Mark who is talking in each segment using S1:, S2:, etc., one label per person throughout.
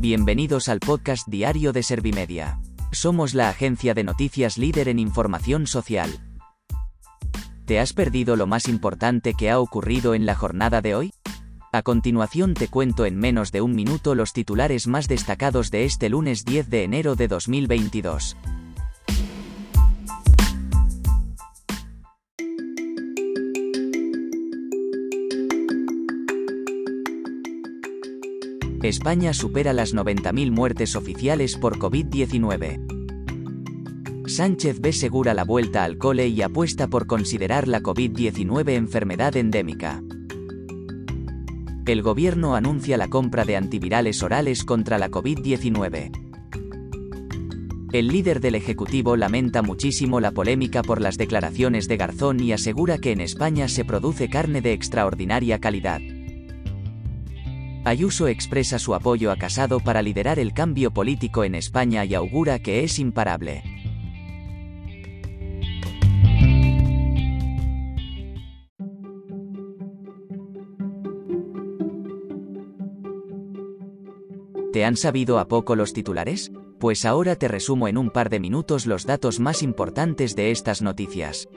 S1: Bienvenidos al podcast diario de Servimedia. Somos la agencia de noticias líder en información social. ¿Te has perdido lo más importante que ha ocurrido en la jornada de hoy? A continuación te cuento en menos de un minuto los titulares más destacados de este lunes 10 de enero de 2022. España supera las 90.000 muertes oficiales por COVID-19. Sánchez ve segura la vuelta al cole y apuesta por considerar la COVID-19 enfermedad endémica. El gobierno anuncia la compra de antivirales orales contra la COVID-19. El líder del Ejecutivo lamenta muchísimo la polémica por las declaraciones de Garzón y asegura que en España se produce carne de extraordinaria calidad. Ayuso expresa su apoyo a Casado para liderar el cambio político en España y augura que es imparable. ¿Te han sabido a poco los titulares? Pues ahora te resumo en un par de minutos los datos más importantes de estas noticias.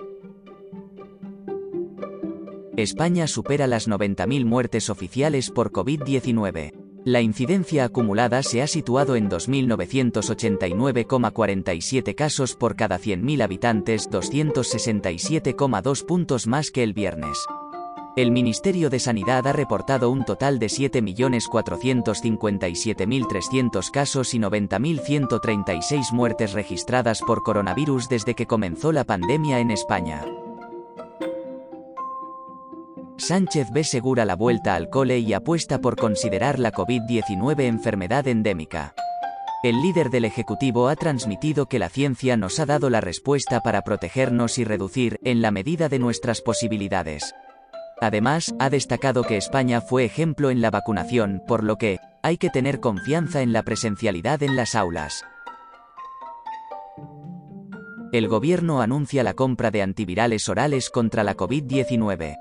S1: España supera las 90.000 muertes oficiales por COVID-19. La incidencia acumulada se ha situado en 2.989,47 casos por cada 100.000 habitantes, 267,2 puntos más que el viernes. El Ministerio de Sanidad ha reportado un total de 7.457.300 casos y 90.136 muertes registradas por coronavirus desde que comenzó la pandemia en España. Sánchez ve segura la vuelta al cole y apuesta por considerar la COVID-19 enfermedad endémica. El líder del Ejecutivo ha transmitido que la ciencia nos ha dado la respuesta para protegernos y reducir, en la medida de nuestras posibilidades. Además, ha destacado que España fue ejemplo en la vacunación, por lo que, hay que tener confianza en la presencialidad en las aulas. El gobierno anuncia la compra de antivirales orales contra la COVID-19.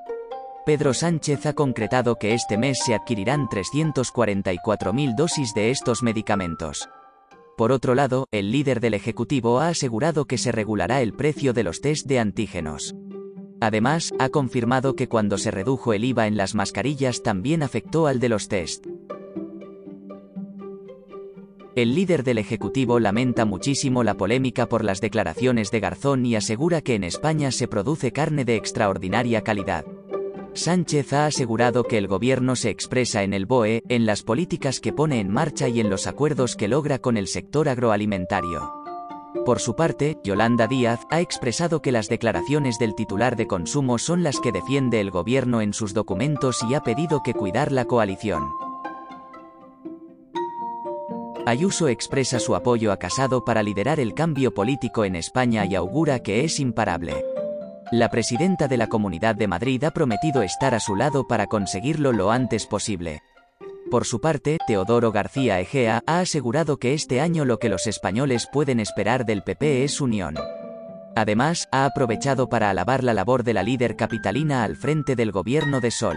S1: Pedro Sánchez ha concretado que este mes se adquirirán 344.000 dosis de estos medicamentos. Por otro lado, el líder del Ejecutivo ha asegurado que se regulará el precio de los test de antígenos. Además, ha confirmado que cuando se redujo el IVA en las mascarillas también afectó al de los test. El líder del Ejecutivo lamenta muchísimo la polémica por las declaraciones de Garzón y asegura que en España se produce carne de extraordinaria calidad. Sánchez ha asegurado que el gobierno se expresa en el BOE, en las políticas que pone en marcha y en los acuerdos que logra con el sector agroalimentario. Por su parte, Yolanda Díaz ha expresado que las declaraciones del titular de consumo son las que defiende el gobierno en sus documentos y ha pedido que cuidar la coalición. Ayuso expresa su apoyo a Casado para liderar el cambio político en España y augura que es imparable. La presidenta de la Comunidad de Madrid ha prometido estar a su lado para conseguirlo lo antes posible. Por su parte, Teodoro García Egea ha asegurado que este año lo que los españoles pueden esperar del PP es unión. Además, ha aprovechado para alabar la labor de la líder capitalina al frente del gobierno de Sol.